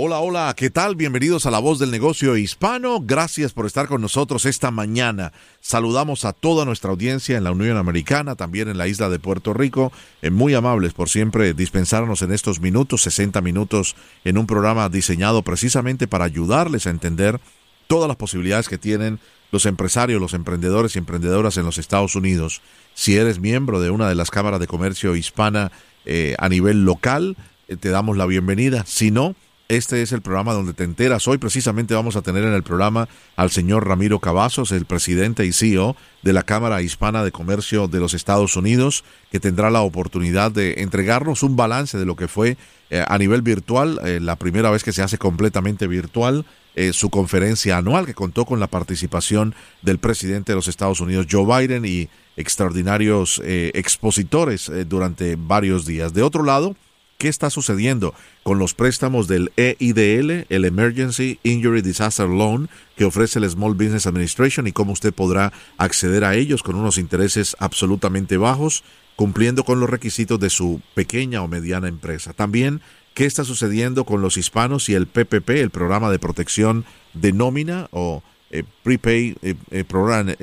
Hola, hola, ¿qué tal? Bienvenidos a La Voz del Negocio Hispano. Gracias por estar con nosotros esta mañana. Saludamos a toda nuestra audiencia en la Unión Americana, también en la isla de Puerto Rico. Eh, muy amables por siempre dispensarnos en estos minutos, 60 minutos, en un programa diseñado precisamente para ayudarles a entender todas las posibilidades que tienen los empresarios, los emprendedores y emprendedoras en los Estados Unidos. Si eres miembro de una de las cámaras de comercio hispana eh, a nivel local, eh, te damos la bienvenida. Si no, este es el programa donde te enteras. Hoy precisamente vamos a tener en el programa al señor Ramiro Cavazos, el presidente y CEO de la Cámara Hispana de Comercio de los Estados Unidos, que tendrá la oportunidad de entregarnos un balance de lo que fue eh, a nivel virtual, eh, la primera vez que se hace completamente virtual, eh, su conferencia anual que contó con la participación del presidente de los Estados Unidos, Joe Biden, y extraordinarios expositores durante varios días. De otro lado, qué está sucediendo con los préstamos del EIDL, el Emergency Injury Disaster Loan, que ofrece el Small Business Administration y cómo usted podrá acceder a ellos con unos intereses absolutamente bajos, cumpliendo con los requisitos de su pequeña o mediana empresa. También qué está sucediendo con los hispanos y el PPP, el programa de protección de nómina o eh, prepay eh, eh, program,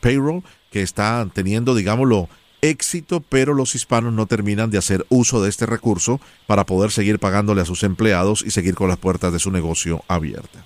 payroll, que está teniendo, digámoslo, éxito, pero los hispanos no terminan de hacer uso de este recurso para poder seguir pagándole a sus empleados y seguir con las puertas de su negocio abiertas.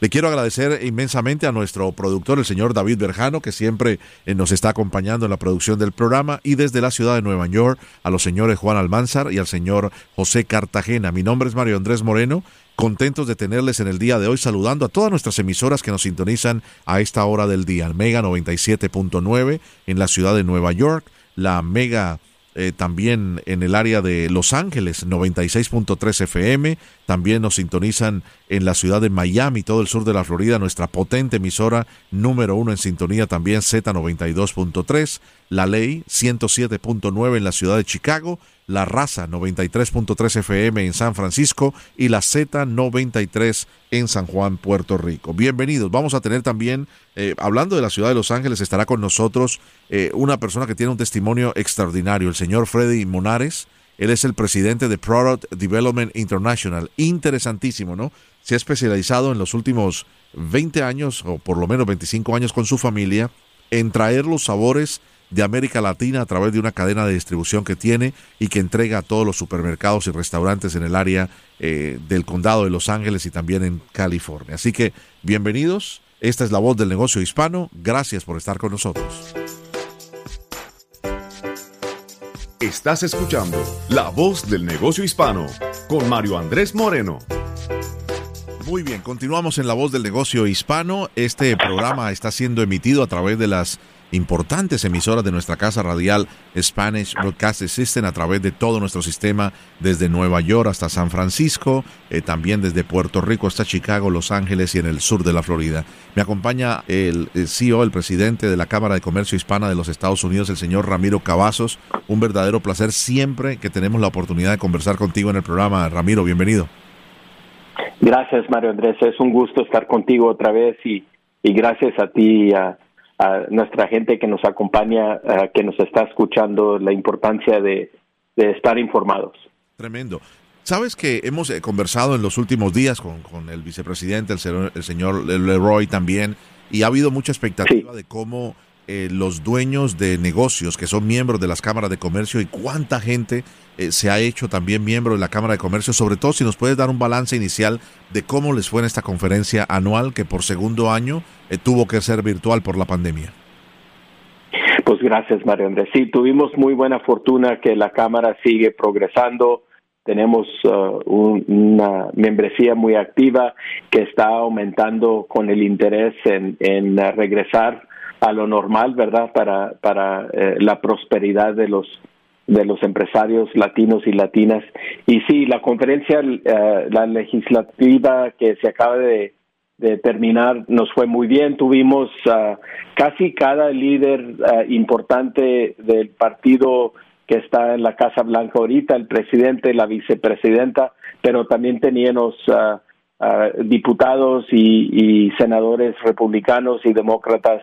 Le quiero agradecer inmensamente a nuestro productor, el señor David Berjano, que siempre eh, nos está acompañando en la producción del programa, y desde la ciudad de Nueva York a los señores Juan Almanzar y al señor José Cartagena. Mi nombre es Mario Andrés Moreno, contentos de tenerles en el día de hoy, saludando a todas nuestras emisoras que nos sintonizan a esta hora del día, Mega 97.9 en la ciudad de Nueva York, la Mega eh, también en el área de Los Ángeles, 96.3 FM. También nos sintonizan en la ciudad de Miami, todo el sur de la Florida, nuestra potente emisora número uno en sintonía también Z92.3. La Ley 107.9 en la ciudad de Chicago. La Raza 93.3 FM en San Francisco y la Z93 en San Juan, Puerto Rico. Bienvenidos. Vamos a tener también, eh, hablando de la ciudad de Los Ángeles, estará con nosotros eh, una persona que tiene un testimonio extraordinario, el señor Freddy Monares. Él es el presidente de Product Development International. Interesantísimo, ¿no? Se ha especializado en los últimos 20 años, o por lo menos 25 años con su familia, en traer los sabores de América Latina a través de una cadena de distribución que tiene y que entrega a todos los supermercados y restaurantes en el área eh, del condado de Los Ángeles y también en California. Así que bienvenidos, esta es la voz del negocio hispano, gracias por estar con nosotros. Estás escuchando La Voz del Negocio Hispano con Mario Andrés Moreno. Muy bien, continuamos en La Voz del Negocio Hispano. Este programa está siendo emitido a través de las importantes emisoras de nuestra casa radial Spanish Broadcast System a través de todo nuestro sistema desde Nueva York hasta San Francisco, eh, también desde Puerto Rico hasta Chicago, Los Ángeles y en el sur de la Florida. Me acompaña el, CEO, el presidente de la Cámara de Comercio Hispana de los Estados Unidos, el señor Ramiro Cavazos. Un verdadero placer siempre que tenemos la oportunidad de conversar contigo en el programa. Ramiro, bienvenido. Gracias, Mario Andrés. Es un gusto estar contigo otra vez y, y gracias a ti y a nuestra gente que nos acompaña, que nos está escuchando, la importancia de, estar informados. Tremendo. Sabes que hemos eh, conversado en los últimos días con, con el vicepresidente, el el señor Leroy también, y ha habido mucha expectativa de cómo eh, los dueños de negocios que son miembros de las cámaras de comercio y cuánta gente eh, se ha hecho también miembro de la Cámara de Comercio, sobre todo si nos puedes dar un balance inicial de cómo les fue en esta conferencia anual que por segundo año eh, tuvo que ser virtual por la pandemia. Pues gracias, Mario Andrés. Sí, tuvimos muy buena fortuna que la Cámara sigue progresando. Tenemos uh, una membresía muy activa que está aumentando con el interés en, en regresar a lo normal, ¿verdad? Para, para eh, la prosperidad de los, de los empresarios latinos y latinas. Y sí, la conferencia, eh, la legislativa que se acaba de, terminar nos fue muy bien. Tuvimos uh, casi cada líder uh, importante del partido que está en la Casa Blanca ahorita, el presidente, la vicepresidenta, pero también teníamos uh, diputados y, senadores republicanos y demócratas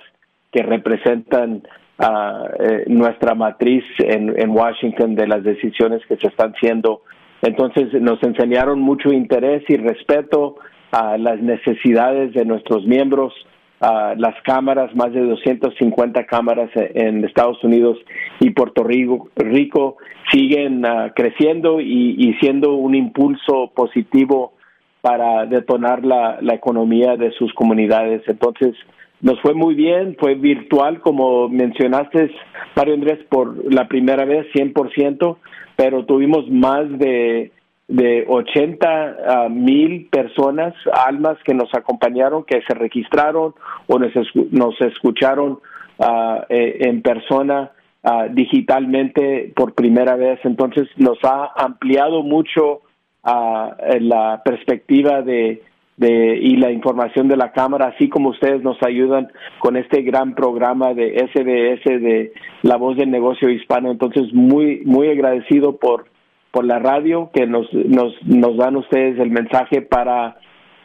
que representan eh, nuestra matriz en, Washington de las decisiones que se están haciendo. Entonces nos enseñaron mucho interés y respeto a las necesidades de nuestros miembros, a las cámaras, más de 250 cámaras en Estados Unidos y Puerto Rico, Rico siguen ah, creciendo y, siendo un impulso positivo para detonar la economía de sus comunidades. Entonces, nos fue muy bien, fue virtual, como mencionaste, Mario Andrés, por la primera vez, 100%, pero tuvimos más de, de 80 ah, mil personas, almas que nos acompañaron, que se registraron o nos, nos escucharon uh, en persona uh, digitalmente por primera vez. Entonces nos ha ampliado mucho la perspectiva de de, y la información de la Cámara, así como ustedes nos ayudan con este gran programa de SBS de La Voz del Negocio Hispano. Entonces, muy, muy agradecido por, por la radio que nos, nos, nos dan ustedes el mensaje para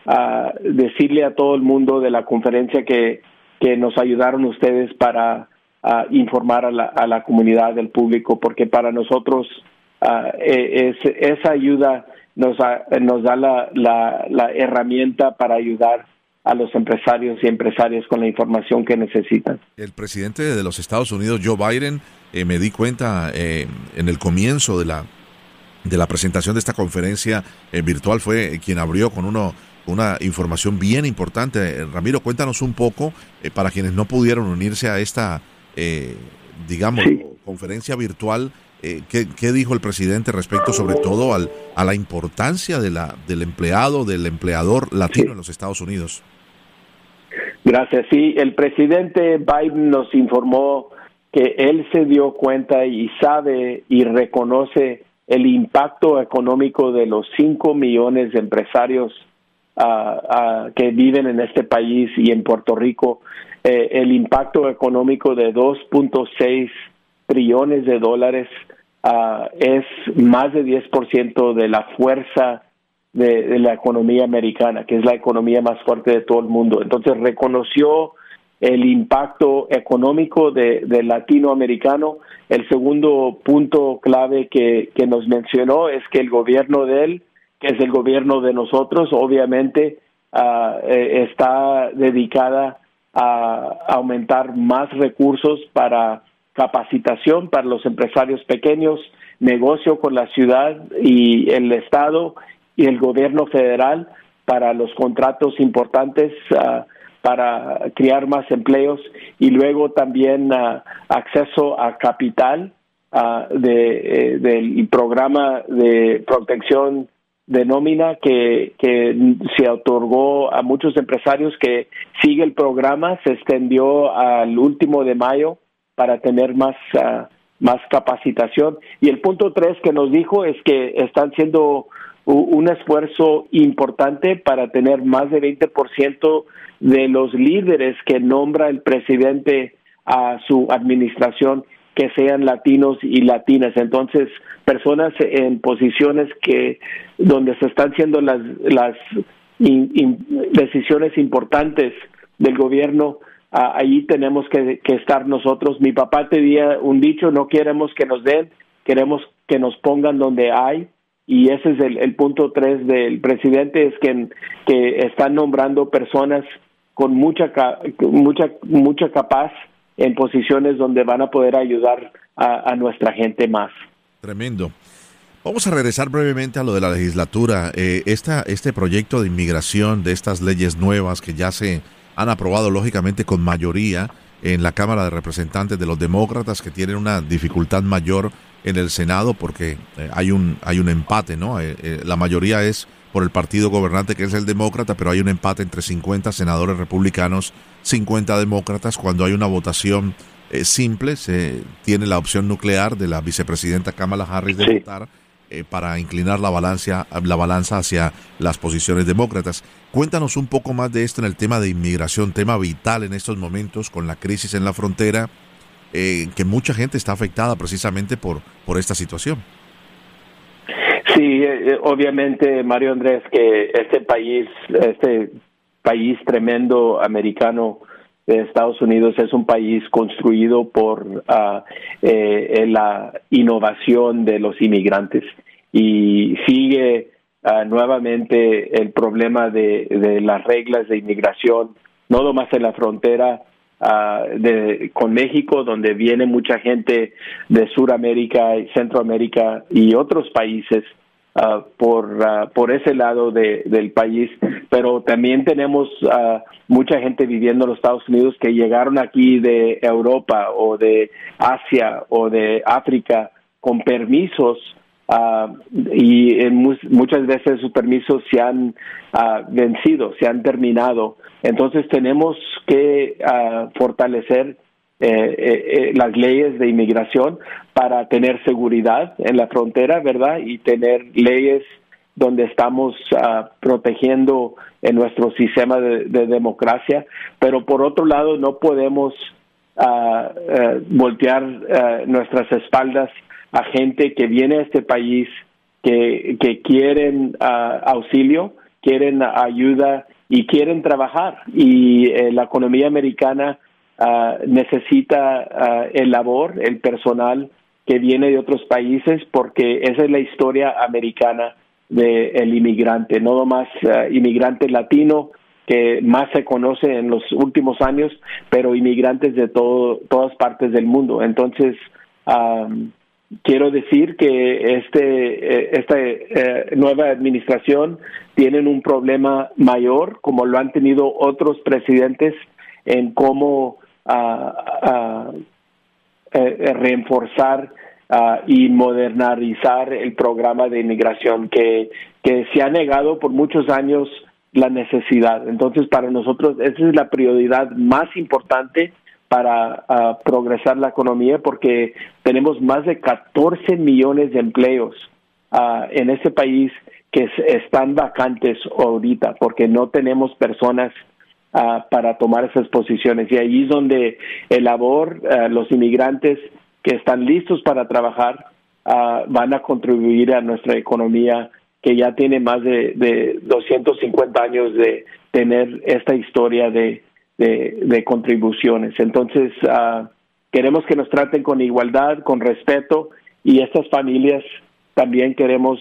uh, decirle a todo el mundo de la conferencia que, que nos ayudaron ustedes para uh, informar a la, a la comunidad del público, porque para nosotros uh, es, esa ayuda nos, nos da la, la, herramienta para ayudar a los empresarios y empresarias con la información que necesitan. El presidente de los Estados Unidos, Joe Biden, eh, me di cuenta eh, en el comienzo de la, de la presentación de esta conferencia eh, virtual, fue quien abrió con uno, una información bien importante. Ramiro, cuéntanos un poco, para quienes no pudieron unirse a esta, digamos, conferencia virtual, eh, ¿qué, dijo el presidente respecto sobre todo al, a la importancia de la, del empleado, del empleador latino en los Estados Unidos? Gracias. Sí, el presidente Biden nos informó que él se dio cuenta y sabe y reconoce el impacto económico de los 5 millones de empresarios ah, ah, que viven en este país y en Puerto Rico, eh, el impacto económico de 2.6 trillones de dólares uh, es más de 10% de la fuerza de, la economía americana, que es la economía más fuerte de todo el mundo. Entonces reconoció el impacto económico de, latinoamericano. El segundo punto clave que, que nos mencionó es que el gobierno de él, que es el gobierno de nosotros, obviamente uh, está dedicada a aumentar más recursos para capacitación para los empresarios pequeños, negocio con la ciudad y el Estado y el gobierno federal para los contratos importantes ah, para crear más empleos y luego también ah, acceso a capital uh, de, eh, del programa de protección de nómina que, que se otorgó a muchos empresarios que sigue el programa, se extendió al último de mayo para tener más, ah, más capacitación. Y el punto tres que nos dijo es que están haciendo un esfuerzo importante para tener más de 20% de los líderes que nombra el presidente a su administración que sean latinos y latinas. Entonces, personas en posiciones que donde se están haciendo las, las decisiones importantes del gobierno ahí tenemos que, estar nosotros. Mi papá tenía un dicho, no queremos que nos den, queremos que nos pongan donde hay. Y ese es el, punto tres del presidente, es que, que están nombrando personas con mucha, mucha, mucha capaz en posiciones donde van a poder ayudar a, nuestra gente más. Tremendo. Vamos a regresar brevemente a lo de la legislatura. Eh, esta, este proyecto de inmigración, de estas leyes nuevas que ya se han aprobado lógicamente con mayoría en la Cámara de Representantes de los demócratas que tienen una dificultad mayor en el Senado porque eh, hay un hay un empate, ¿no? Eh, eh, la mayoría es por el partido gobernante que es el demócrata, pero hay un empate entre 50 senadores republicanos, 50 demócratas cuando hay una votación eh, simple. Se tiene la opción nuclear de la vicepresidenta Kamala Harris de votar eh, para inclinar la balanza, la balanza hacia las posiciones demócratas. Cuéntanos un poco más de esto en el tema de inmigración, tema vital en estos momentos con la crisis en la frontera, eh, que mucha gente está afectada precisamente por, por esta situación. Sí, eh, obviamente, Mario Andrés, que este país, este país tremendo americano, de Estados Unidos es un país construido por uh, eh, la innovación de los inmigrantes. Y sigue uh, nuevamente el problema de, de, las reglas de inmigración, no nomás en la frontera uh, de, con México, donde viene mucha gente de Sudamérica y Centroamérica y otros países Uh, por, uh, por ese lado de, del país, pero también tenemos uh, mucha gente viviendo en los Estados Unidos que llegaron aquí de Europa o de Asia o de África con permisos y en muchas veces sus permisos se han vencido, se han terminado. Entonces tenemos que fortalecer eh, eh, eh, las leyes de inmigración para tener seguridad en la frontera, ¿verdad? Y tener leyes donde estamos uh, protegiendo en nuestro sistema de, de, democracia, pero por otro lado no podemos uh, uh, voltear nuestras espaldas a gente que viene a este país que, que quieren auxilio, quieren ayuda y quieren trabajar. Y la economía americana Ah, necesita uh, el labor, el personal que viene de otros países, porque esa es la historia americana del el inmigrante, no nomás uh, inmigrante latino, que más se conoce en los últimos años, pero inmigrantes de todo, todas partes del mundo. Entonces, quiero decir que este, eh, esta eh, nueva administración tienen un problema mayor, como lo han tenido otros presidentes, en cómo a, a, reforzar y modernizar el programa de inmigración que, que se ha negado por muchos años la necesidad. Entonces, para nosotros, esa es la prioridad más importante para progresar la economía porque tenemos más de 14 millones de empleos en este país que están vacantes ahorita porque no tenemos personas uh, para tomar esas posiciones. Y ahí es donde el labor, uh, los inmigrantes que están listos para trabajar, uh, van a contribuir a nuestra economía que ya tiene más de, de 250 años de tener esta historia de, de, contribuciones. Entonces, queremos que nos traten con igualdad, con respeto, y estas familias también queremos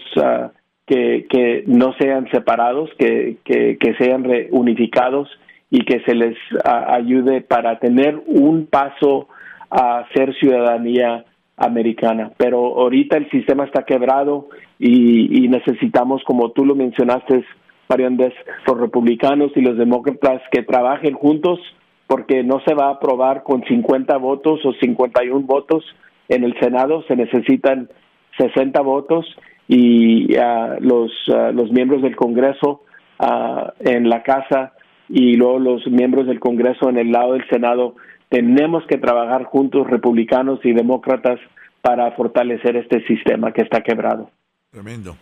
que, que no sean separados, que, que sean reunificados y que se les ayude para tener un paso a ser ciudadanía americana. Pero ahorita el sistema está quebrado y, necesitamos, como tú lo mencionaste, Mario Andrés, los republicanos y los demócratas que trabajen juntos porque no se va a aprobar con 50 votos o 51 votos en el Senado, se necesitan 60 votos y uh, los, uh, los miembros del Congreso uh, en la Casa y luego los miembros del Congreso en el lado del Senado, tenemos que trabajar juntos, republicanos y demócratas, para fortalecer este sistema que está quebrado. Tremendo.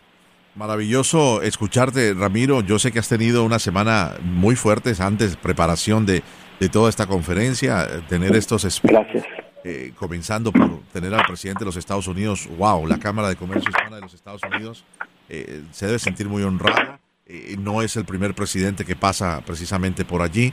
Maravilloso escucharte, Ramiro. Yo sé que has tenido una semana muy fuerte antes, preparación de, de toda esta conferencia, tener estos Gracias. Eh, comenzando por tener al presidente de los Estados Unidos, wow, la Cámara de Comercio Hispana de los Estados Unidos eh, se debe sentir muy honrada eh, no es el primer presidente que pasa precisamente por allí.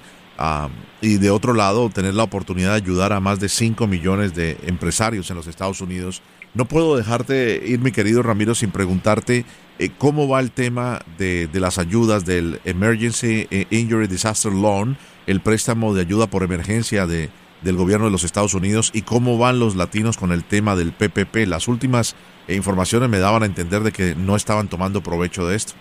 y de otro lado, tener la oportunidad de ayudar a más de 5 millones de empresarios en los Estados Unidos. No puedo dejarte ir, mi querido Ramiro, sin preguntarte eh, cómo va el tema de, de, las ayudas del Emergency eh, Injury Disaster Loan, el préstamo de ayuda por emergencia de, del gobierno de los Estados Unidos y cómo van los latinos con el tema del PPP. Las últimas informaciones me daban a entender de que no estaban tomando provecho de esto.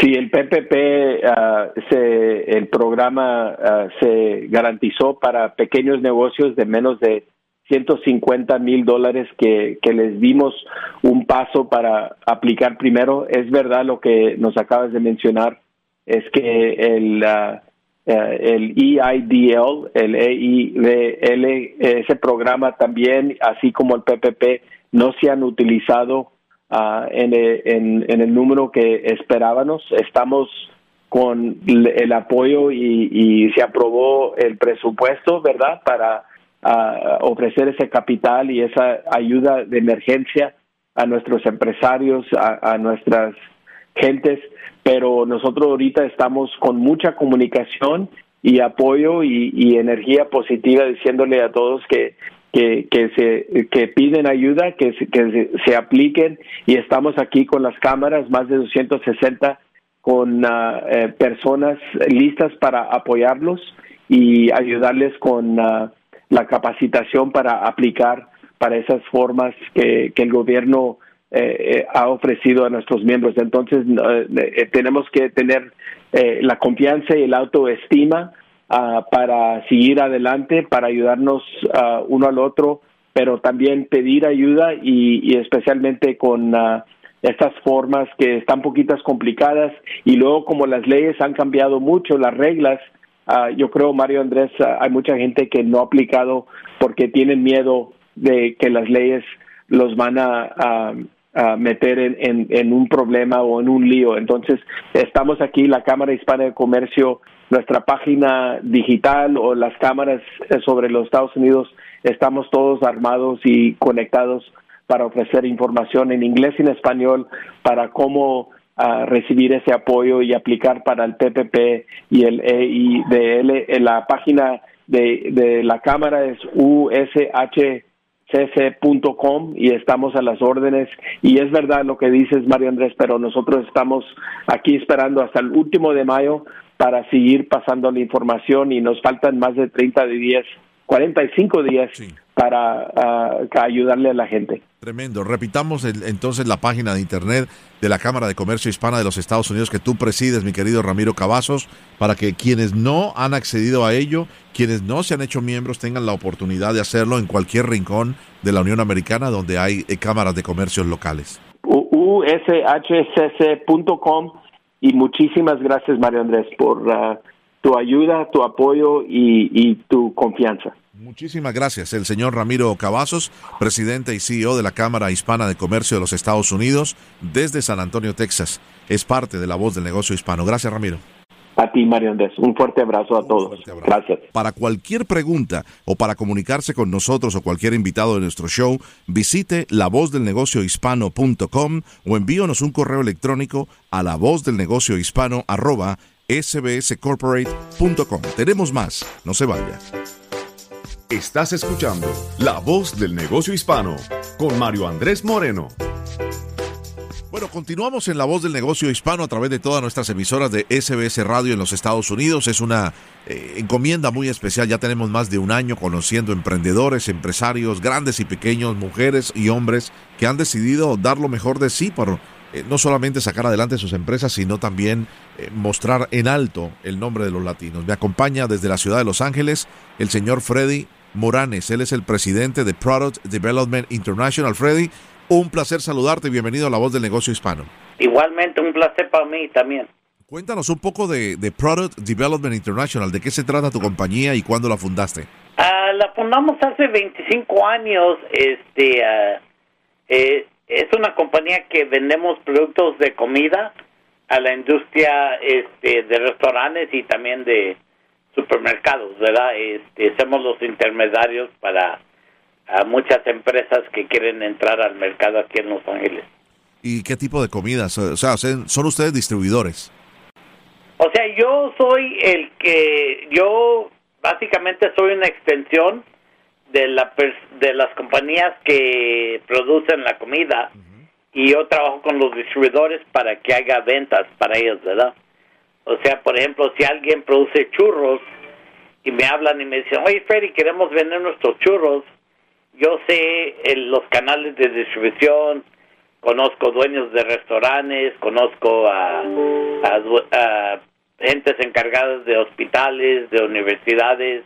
Sí, el PPP, ah, se, el programa ah, se garantizó para pequeños negocios de menos de 150 mil dólares que, les dimos un paso para aplicar primero. Es verdad lo que nos acabas de mencionar, es que el, uh, el EIDL, el EIDL, ese programa también, así como el PPP, no se han utilizado en, el número que esperábamos. Estamos con el apoyo y, se aprobó el presupuesto, ¿verdad?, para ofrecer ese capital y esa ayuda de emergencia a nuestros empresarios, a, nuestras gentes, pero nosotros ahorita estamos con mucha comunicación y apoyo y, energía positiva diciéndole a todos que que, que, se, que piden ayuda, que, se, que se, apliquen y estamos aquí con las cámaras, más de 260 con uh, eh, personas listas para apoyarlos y ayudarles con uh, la capacitación para aplicar para esas formas que, que el gobierno eh, eh ha ofrecido a nuestros miembros. Entonces, eh, tenemos que tener la confianza y la autoestima uh, para seguir adelante, para ayudarnos uh, uno al otro, pero también pedir ayuda y, y especialmente con uh, estas formas que están poquitas complicadas y luego como las leyes han cambiado mucho, las reglas, yo creo, Mario Andrés, hay mucha gente que no ha aplicado porque tienen miedo de que las leyes los van a, meter en, en, un problema o en un lío. Entonces, estamos aquí, la Cámara Hispana de Comercio, nuestra página digital o las cámaras eh, sobre los Estados Unidos, estamos todos armados y conectados para ofrecer información en inglés y en español para cómo uh, recibir ese apoyo y aplicar para el PPP y el EIDL. En la página de, de la Cámara es USH cc.com y estamos a las órdenes. Y es verdad lo que dices, Mario Andrés, pero nosotros estamos aquí esperando hasta el último de mayo para seguir pasando la información y nos faltan más de 30 días, 45 días para uh, ayudarle a la gente. Tremendo. Repitamos entonces la página de internet de la Cámara de Comercio Hispana de los Estados Unidos que tú presides, mi querido Ramiro Cavazos, para que quienes no han accedido a ello, quienes no se han hecho miembros, tengan la oportunidad de hacerlo en cualquier rincón de la Unión Americana donde hay eh, cámaras de comercios locales. ushcc.com y muchísimas gracias, Mario Andrés, por uh, tu ayuda, tu apoyo y tu confianza. Muchísimas gracias. El señor Ramiro Cavazos, presidente y CEO de la Cámara Hispana de Comercio de los Estados Unidos, desde San Antonio, Texas. Es parte de la voz del negocio hispano. Gracias, Ramiro. A ti, Mario Andrés. Un fuerte abrazo a todos. Gracias. Para cualquier pregunta o para comunicarse con nosotros o cualquier invitado de nuestro show, visite lavozdelnegociohispano.com o envíonos un correo electrónico a lavozdelnegociohispano sbscorporate.com. Tenemos más. No se vaya. Estás escuchando La Voz del Negocio Hispano con Mario Andrés Moreno. Bueno, continuamos en La Voz del Negocio Hispano a través de todas nuestras emisoras de SBS Radio en los Estados Unidos. Es una eh, encomienda muy especial. Ya tenemos más de un año conociendo emprendedores, empresarios, grandes y pequeños, mujeres y hombres que han decidido dar lo mejor de sí por eh, no solamente sacar adelante sus empresas, sino también eh, mostrar en alto el nombre de los latinos. Me acompaña desde la ciudad de Los Ángeles el señor Freddy Moranes. Él es el presidente de Product Development International. Freddy, un placer saludarte. Bienvenido a La Voz del Negocio Hispano. Igualmente, un placer para mí también. Cuéntanos un poco de, Product Development International. ¿De qué se trata tu compañía y cuándo la fundaste? Ah, la fundamos hace 25 años. Este, ah, eh, es una compañía que vendemos productos de comida a la industria este, de restaurantes y también de, supermercados, ¿verdad? Este, somos los intermediarios para muchas empresas que quieren entrar al mercado aquí en Los Ángeles. ¿Y qué tipo de comidas? O sea, ¿son ustedes distribuidores? O sea, yo soy el que, yo básicamente soy una extensión de, la, de las compañías que producen la comida y yo trabajo con los distribuidores para que haga ventas para ellos, ¿verdad? O sea, por ejemplo, si alguien produce churros y me hablan y me dicen, oye Freddy, queremos vender nuestros churros, yo sé los canales de distribución, conozco dueños de restaurantes, conozco a, a, gentes encargadas de hospitales, de universidades,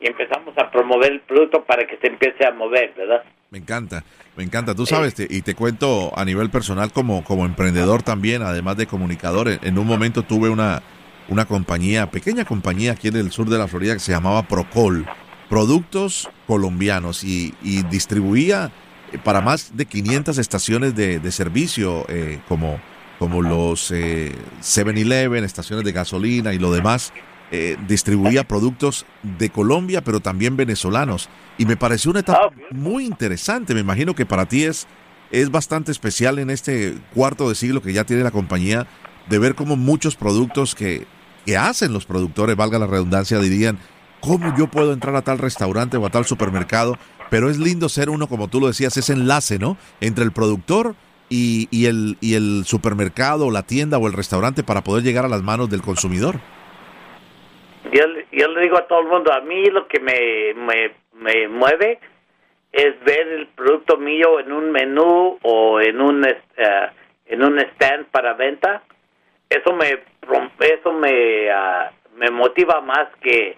y empezamos a promover el producto para que se empiece a mover, ¿verdad? Me encanta. Me encanta, tú sabes, y te cuento a nivel personal como, como emprendedor también, además de comunicador, en, un momento tuve una, una compañía, pequeña compañía aquí en el sur de la Florida que se llamaba Procol, productos colombianos y, distribuía eh, para más de 500 estaciones de, servicio eh, como, como los 7-Eleven, estaciones de gasolina y lo demás. Distribuía productos de Colombia, pero también venezolanos. Y me pareció una etapa ah, muy interesante. Me imagino que para ti es, es bastante especial en este cuarto de siglo que ya tiene la compañía de ver cómo muchos productos que, que hacen los productores, valga la redundancia, dirían, ¿cómo yo puedo entrar a tal restaurante o a tal supermercado? Pero es lindo ser uno, como tú lo decías, ese enlace, ¿no? Entre el productor y, y, el, y el supermercado o la tienda o el restaurante para poder llegar a las manos del consumidor. Yo, yo le digo a todo el mundo, a mí lo que me, me, me mueve es ver el producto mío en un menú o en un, uh, en un stand para venta eso me eso me ah, me motiva más que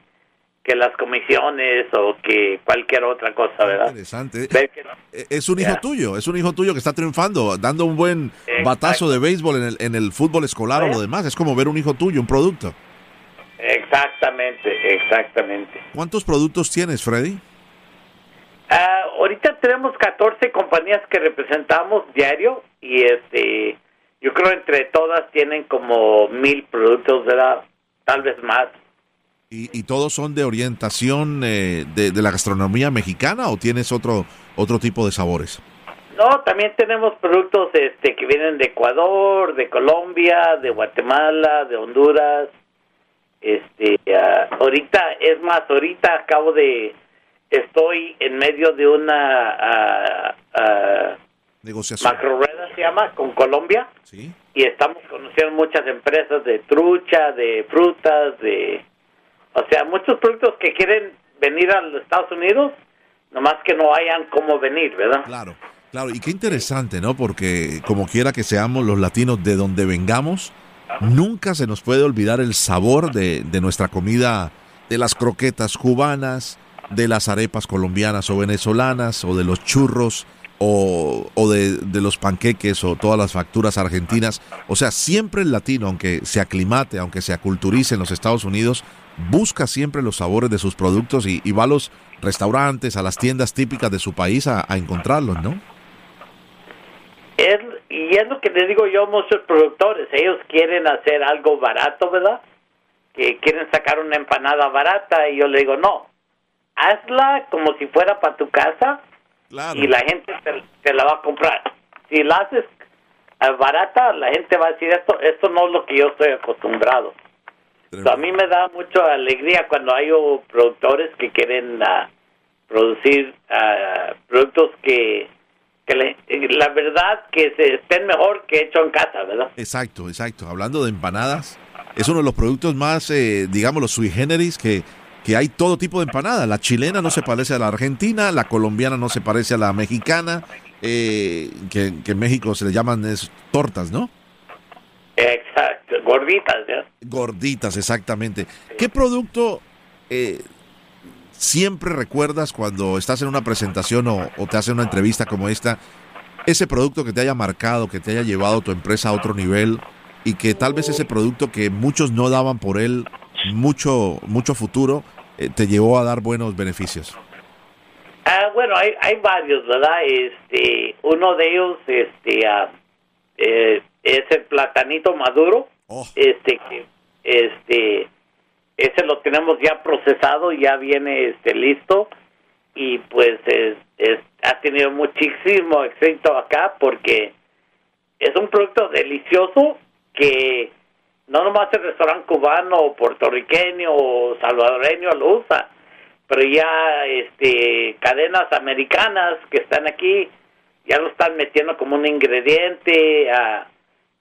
que las comisiones o que cualquier otra cosa, ¿verdad? Interesante. Eh, es un hijo tuyo, es un hijo tuyo que está triunfando, dando un buen batazo de béisbol en el, en el fútbol escolar o lo demás. Es como ver un hijo tuyo, un producto. Exactamente, exactamente. ¿Cuántos productos tienes, Freddy? Ah, ahorita tenemos 14 compañías que representamos diario y este yo creo entre todas tienen como mil productos, ¿verdad? Tal vez más. ¿Y, todos son de orientación eh, de, la gastronomía mexicana o tienes otro otro tipo de sabores? No, también tenemos productos este que vienen de Ecuador, de Colombia, de Guatemala, de Honduras. Este, ah, ahorita es más, ahorita acabo de estoy en medio de una uh, negociación se llama, con Colombia. Y estamos conociendo muchas empresas de trucha, de frutas, de... O sea, muchos productos que quieren venir a los Estados Unidos, nomás que no hayan cómo venir, ¿verdad? Claro, claro. Y qué interesante, ¿no? Porque como quiera que seamos los latinos de donde vengamos, nunca se nos puede olvidar el sabor de, de nuestra comida, de las croquetas cubanas, de las arepas colombianas o venezolanas, o de los churros o, o de, de, los panqueques o todas las facturas argentinas. O sea, siempre el latino, aunque se aclimate, aunque se aculturice en los Estados Unidos, busca siempre los sabores de sus productos y, va a los restaurantes, a las tiendas típicas de su país a, encontrarlos, ¿no? Es, y es lo que les digo yo a muchos productores, ellos quieren hacer algo barato, ¿verdad? Que quieren sacar una empanada barata y yo le digo, no, hazla como si fuera para tu casa y la gente te, la va a comprar. Si la haces eh, barata, la gente va a decir esto, esto no es lo que yo estoy acostumbrado. a mí me da mucha alegría cuando hay productores que quieren ah, producir ah, productos que, la verdad que se estén mejor que hecho en casa, ¿verdad? Exacto, exacto. Hablando de empanadas, es uno de los productos más, eh, digamos, los sui generis que que hay todo tipo de empanadas. La chilena no se parece a la argentina, la colombiana no se parece a la mexicana, eh, que, en México se le llaman es, tortas, ¿no? Exacto, gorditas, Gorditas, exactamente. ¿Qué producto eh, siempre recuerdas cuando estás en una presentación o, o te hacen una entrevista como esta? Ese producto que te haya marcado, que te haya llevado tu empresa a otro nivel y que tal vez ese producto que muchos no daban por él mucho, mucho futuro, eh, te llevó a dar buenos beneficios? Ah, bueno, hay, hay varios, ¿verdad? Este, uno de ellos, este, ah, eh, es el platanito maduro, oh. este, este, ese lo tenemos ya procesado, ya viene, este, listo y pues es, ha tenido muchísimo éxito acá porque es un producto delicioso que no nomás el restaurante cubano o puertorriqueño o salvadoreño lo usa, pero ya este cadenas americanas que están aquí ya lo están metiendo como un ingrediente.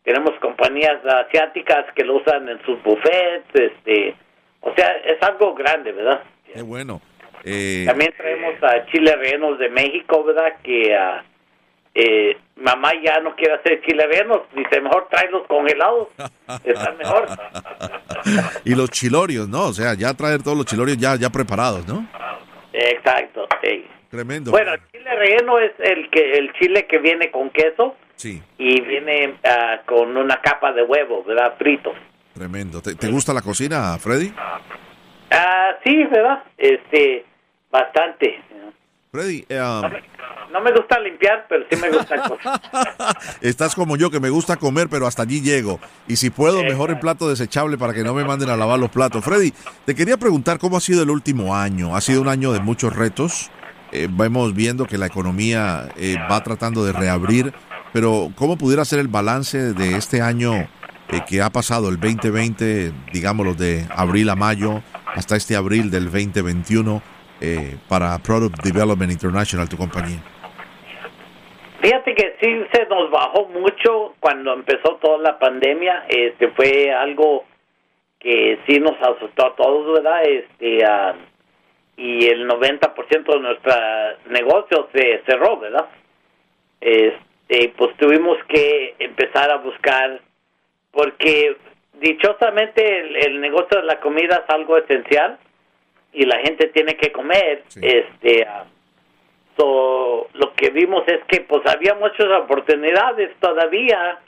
tenemos compañías asiáticas que lo usan en sus buffets, este, o sea, es algo grande, ¿verdad? Qué bueno. Eh, También traemos a chile rellenos de México, ¿verdad? Que eh, mamá ya no quiere hacer chile dice mejor los congelados, están mejor. y los chilorios, ¿no? O sea, ya traer todos los chilorios ya, ya preparados, ¿no? Exacto, sí. Tremendo. Bueno, el chile relleno es el que el chile que viene con queso sí. y viene ah, con una capa de huevo, ¿verdad? Frito. Tremendo. ¿Te, gusta la cocina, Freddy? Ah, sí, ¿verdad? Este, bastante. Freddy, eh, um, no, me, gusta limpiar, pero sí me gusta cocinar. Estás como yo, que me gusta comer, pero hasta allí llego. Y si puedo, mejor en plato desechable para que no me manden a lavar los platos. Freddy, te quería preguntar cómo ha sido el último año. Ha sido un año de muchos retos. Eh, vamos viendo que la economía eh, va tratando de reabrir, pero ¿cómo pudiera ser el balance de este año eh, que ha pasado, el 2020, digámoslo, de abril a mayo, hasta este abril del 2021, para Product Development International, tu compañía? Fíjate que sí se nos bajó mucho cuando empezó toda la pandemia. Este fue algo que sí nos asustó a todos, ¿verdad? Este, y el 90% de nuestro negocio se cerró, ¿verdad? Este, pues tuvimos que empezar a buscar, porque dichosamente el, negocio de la comida es algo esencial y la gente tiene que comer. Este, ah, lo que vimos es que pues había muchas oportunidades todavía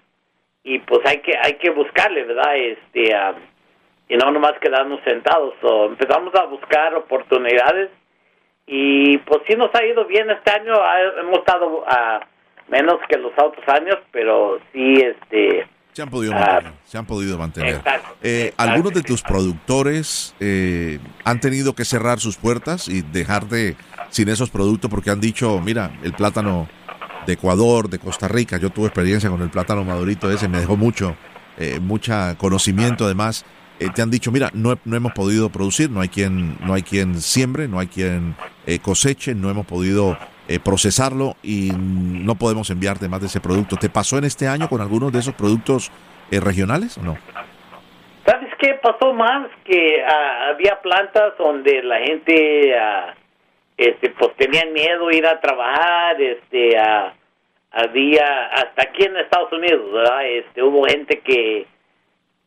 y pues hay que hay que buscarle, ¿verdad? Este, uh, y no nomás quedarnos sentados. empezamos a buscar oportunidades y pues sí nos ha ido bien este año. hemos estado a menos que los otros años, pero sí este se han podido mantener. se han podido mantener. Eh, ¿Algunos de tus productores eh, han tenido que cerrar sus puertas y dejarte sin esos productos porque han dicho, mira, el plátano de Ecuador, de Costa Rica, yo tuve experiencia con el plátano madurito ese, me dejó mucho, eh, mucha conocimiento además. Te han dicho, mira, no, no, hemos podido producir, no hay quien, no hay quien siembre, no hay quien coseche, no hemos podido eh, procesarlo y no podemos enviarte más de ese producto. ¿Te pasó en este año con algunos de esos productos regionales o no? ¿Sabes qué pasó más? Que ah, había plantas donde la gente uh, este, pues tenían miedo ir a trabajar, este, uh, había, hasta aquí en Estados Unidos, ¿verdad? Este, hubo gente que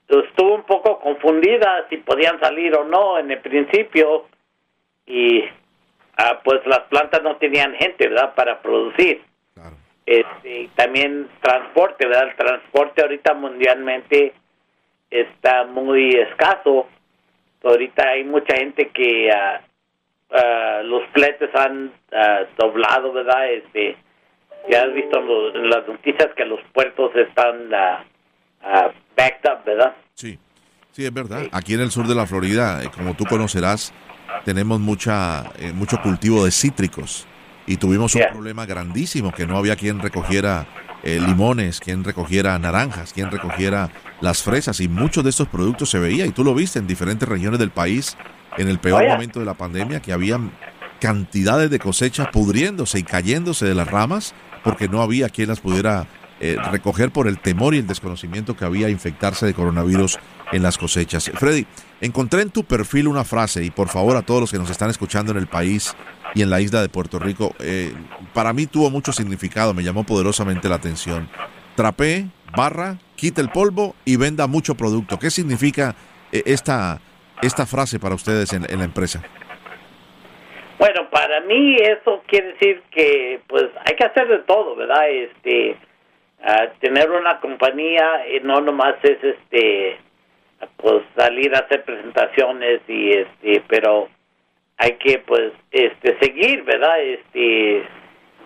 estuvo un poco confundida si podían salir o no en el principio y ah, pues las plantas no tenían gente, ¿verdad? Para producir. Este, y también transporte, ¿verdad? El transporte ahorita mundialmente está muy escaso. Ahorita hay mucha gente que ah, ah, los fletes han doblado, ¿verdad? Este, ya has visto en, las noticias que los puertos están backed up, ¿verdad? Sí, sí, es verdad. Aquí en el sur de la Florida, eh, como tú conocerás, tenemos mucha, eh, mucho cultivo de cítricos y tuvimos un problema grandísimo que no había quien recogiera eh, limones, quien recogiera naranjas, quien recogiera las fresas y muchos de estos productos se veía y tú lo viste en diferentes regiones del país en el peor momento de la pandemia que había cantidades de cosechas pudriéndose y cayéndose de las ramas porque no había quien las pudiera eh, recoger por el temor y el desconocimiento que había infectarse de coronavirus en las cosechas. Freddy, encontré en tu perfil una frase y por favor a todos los que nos están escuchando en el país y en la isla de Puerto Rico, eh, para mí tuvo mucho significado, me llamó poderosamente la atención. Trapé, barra, quita el polvo y venda mucho producto. ¿Qué significa eh, esta, esta frase para ustedes en, en la empresa? Bueno, para mí eso quiere decir que pues hay que hacer de todo, ¿verdad? Este, tener una compañía y no nomás es este pues salir a hacer presentaciones y este pero hay que pues este seguir verdad este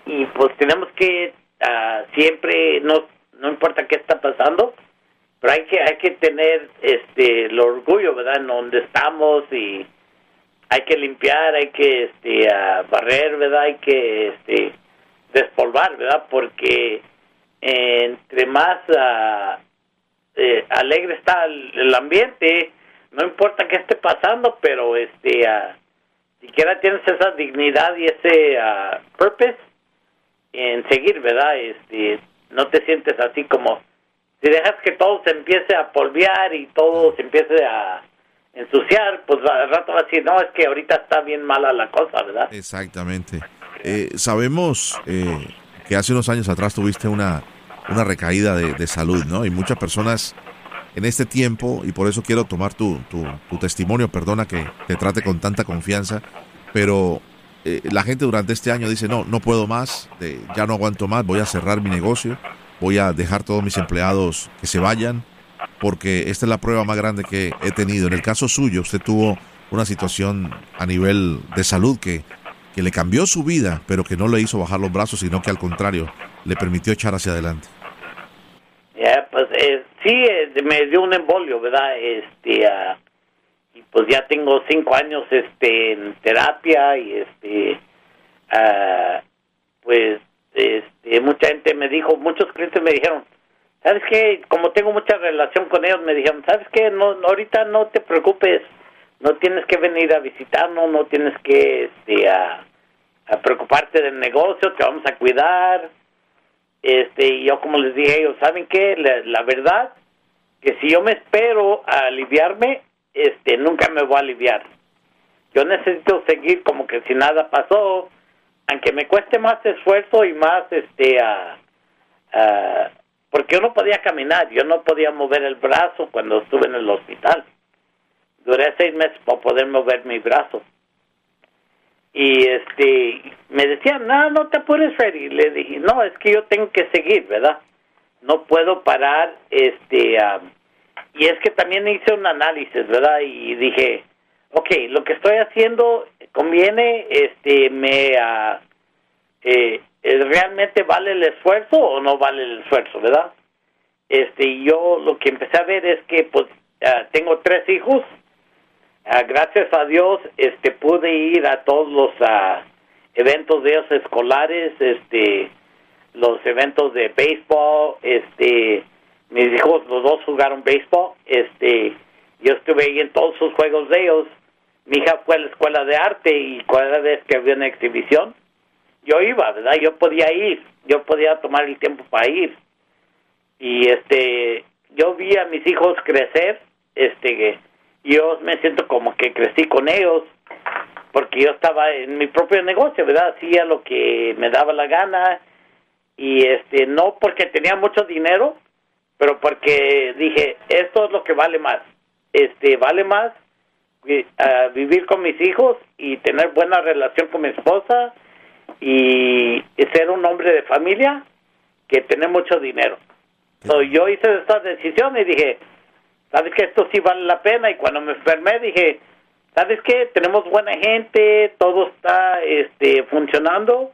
y pues tenemos que uh, siempre no no importa qué está pasando pero hay que hay que tener este el orgullo verdad en donde estamos y hay que limpiar hay que este barrer verdad hay que este despolvar verdad porque entre más uh, eh, alegre está el, ambiente, no importa qué esté pasando, pero este, uh, siquiera tienes esa dignidad y ese uh, purpose en seguir, ¿verdad? Este, no te sientes así como si dejas que todo se empiece a polvear y todo se empiece a ensuciar, pues al rato va a decir, no, es que ahorita está bien mala la cosa, ¿verdad? Exactamente. Eh, sabemos eh, que hace unos años atrás tuviste una, una recaída de, salud, ¿no? Y muchas personas en este tiempo, y por eso quiero tomar tu, tu, testimonio, perdona que te trate con tanta confianza, pero eh, la gente durante este año dice, no, no puedo más, ya no aguanto más, voy a cerrar mi negocio, voy a dejar todos mis empleados que se vayan, porque esta es la prueba más grande que he tenido. En el caso suyo, usted tuvo una situación a nivel de salud que, que le cambió su vida, pero que no le hizo bajar los brazos, sino que al contrario, le permitió echar hacia adelante. Ya, pues eh, sí, eh, me dio un embolio, ¿verdad? Este, ah, y pues ya tengo cinco años este, en terapia y este, ah, pues este, mucha gente me dijo, muchos clientes me dijeron, ¿sabes qué? Como tengo mucha relación con ellos, me dijeron, ¿sabes qué? No, ahorita no te preocupes, no tienes que venir a visitarnos, no tienes que este, a, preocuparte del negocio, te vamos a cuidar. Este, y yo como les dije ellos, ¿saben qué? La, verdad, que si yo me espero a aliviarme, este, nunca me voy a aliviar. Yo necesito seguir como que si nada pasó, aunque me cueste más esfuerzo y más, este, a, porque yo no podía caminar, yo no podía mover el brazo cuando estuve en el hospital. Duré seis meses para poder mover mi brazo. Y este, me decían, no, no te apures, Freddy. Le dije, no, es que yo tengo que seguir, ¿verdad? No puedo parar, este, y es que también hice un análisis, ¿verdad? Y dije, ok, lo que estoy haciendo conviene, este, me, uh, eh, realmente vale el esfuerzo o no vale el esfuerzo, ¿verdad? Este, yo lo que empecé a ver es que, pues, ah, tengo tres hijos, ah, gracias a Dios, este, pude ir a todos los uh, eventos de ellos escolares, este, los eventos de béisbol, este, mis hijos, los dos jugaron béisbol, este, yo estuve ahí en todos sus juegos de ellos, mi hija fue a la escuela de arte y cada vez que había una exhibición, yo iba, ¿verdad? Yo podía ir, yo podía tomar el tiempo para ir. Y este, yo vi a mis hijos crecer, este, yo me siento como que crecí con ellos, porque yo estaba en mi propio negocio, ¿verdad? Hacía lo que me daba la gana, y este, no porque tenía mucho dinero, pero porque dije, esto es lo que vale más, este, vale más eh, vivir con mis hijos y tener buena relación con mi esposa, y ser un hombre de familia que tiene mucho dinero. yo hice esta decisión y dije, ¿sabes que esto sí vale la pena? Y cuando me enfermé dije, ¿sabes qué? Tenemos buena gente, todo está este, funcionando.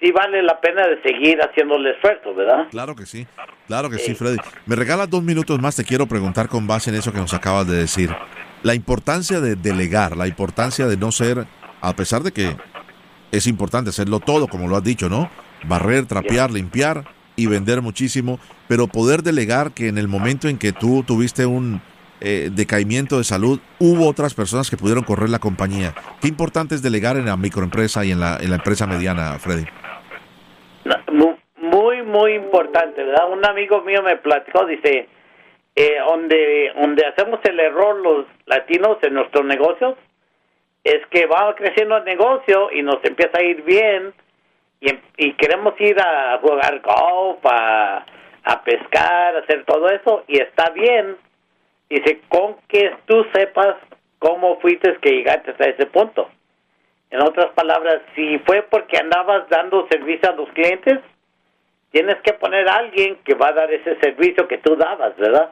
Sí vale la pena de seguir haciendo el esfuerzo, ¿verdad? Claro que sí, claro que sí, Freddy. Me regalas dos minutos más, te quiero preguntar con base en eso que nos acabas de decir. La importancia de delegar, la importancia de no ser, a pesar de que es importante hacerlo todo, como lo has dicho, ¿no? Barrer, trapear, limpiar y vender muchísimo, pero poder delegar que en el momento en que tú tuviste un eh, decaimiento de salud, hubo otras personas que pudieron correr la compañía. ¿Qué importante es delegar en la microempresa y en la, en la empresa mediana, Freddy? Muy, muy importante, ¿verdad? Un amigo mío me platicó, dice, eh, donde, donde hacemos el error los latinos en nuestros negocios, es que va creciendo el negocio y nos empieza a ir bien y, queremos ir a jugar golf, a, pescar, a hacer todo eso y está bien. Dice, con que tú sepas cómo fuiste que llegaste a ese punto. En otras palabras, si fue porque andabas dando servicio a los clientes, tienes que poner a alguien que va a dar ese servicio que tú dabas, ¿verdad?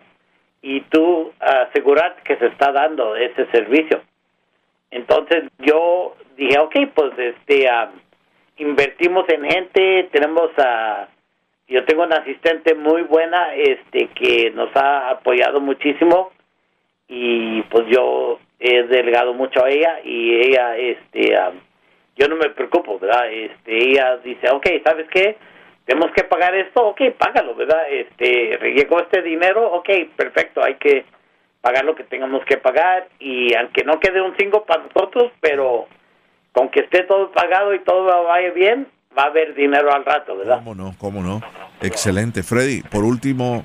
Y tú asegurar que se está dando ese servicio. Entonces yo dije, ok, pues este, invertimos en gente, tenemos a, yo tengo una asistente muy buena, este, que nos ha apoyado muchísimo y pues yo he delegado mucho a ella y ella, este, yo no me preocupo, ¿verdad? Este, ella dice, ok, ¿sabes qué? Tenemos que pagar esto, ok, págalo, ¿verdad? Este, llegó este dinero, ok, perfecto, hay que pagar lo que tengamos que pagar y aunque no quede un 5 para nosotros, pero con que esté todo pagado y todo vaya bien, va a haber dinero al rato, ¿verdad? ¿Cómo no? ¿Cómo no? Excelente. Freddy, por último,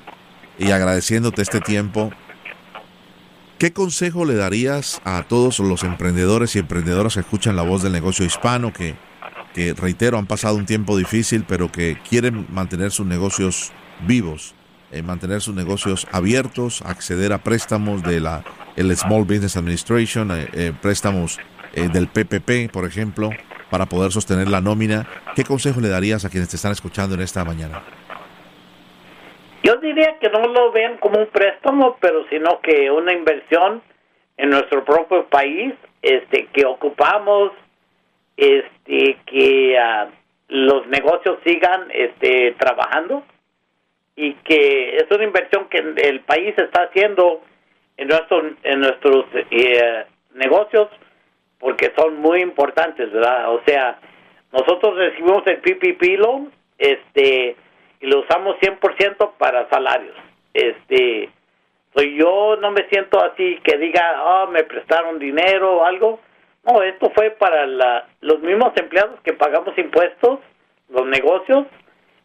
y agradeciéndote este tiempo, ¿qué consejo le darías a todos los emprendedores y emprendedoras que escuchan la voz del negocio hispano, que, que reitero, han pasado un tiempo difícil, pero que quieren mantener sus negocios vivos? Eh, mantener sus negocios abiertos, acceder a préstamos de la el Small Business Administration, eh, eh, préstamos del PPP, por ejemplo, para poder sostener la nómina. ¿Qué consejo le darías a quienes te están escuchando en esta mañana? Yo diría que no lo vean como un préstamo, pero sino que una inversión en nuestro propio país, este, que ocupamos, este, que ah, los negocios sigan, este, trabajando y que es una inversión que el país está haciendo en nuestros en nuestros eh, negocios porque son muy importantes, ¿verdad? O sea, nosotros recibimos el PPP loan, este, y lo usamos 100% para salarios. Este, soy yo no me siento así que diga, oh, me prestaron dinero o algo. No, esto fue para la, los mismos empleados que pagamos impuestos, los negocios.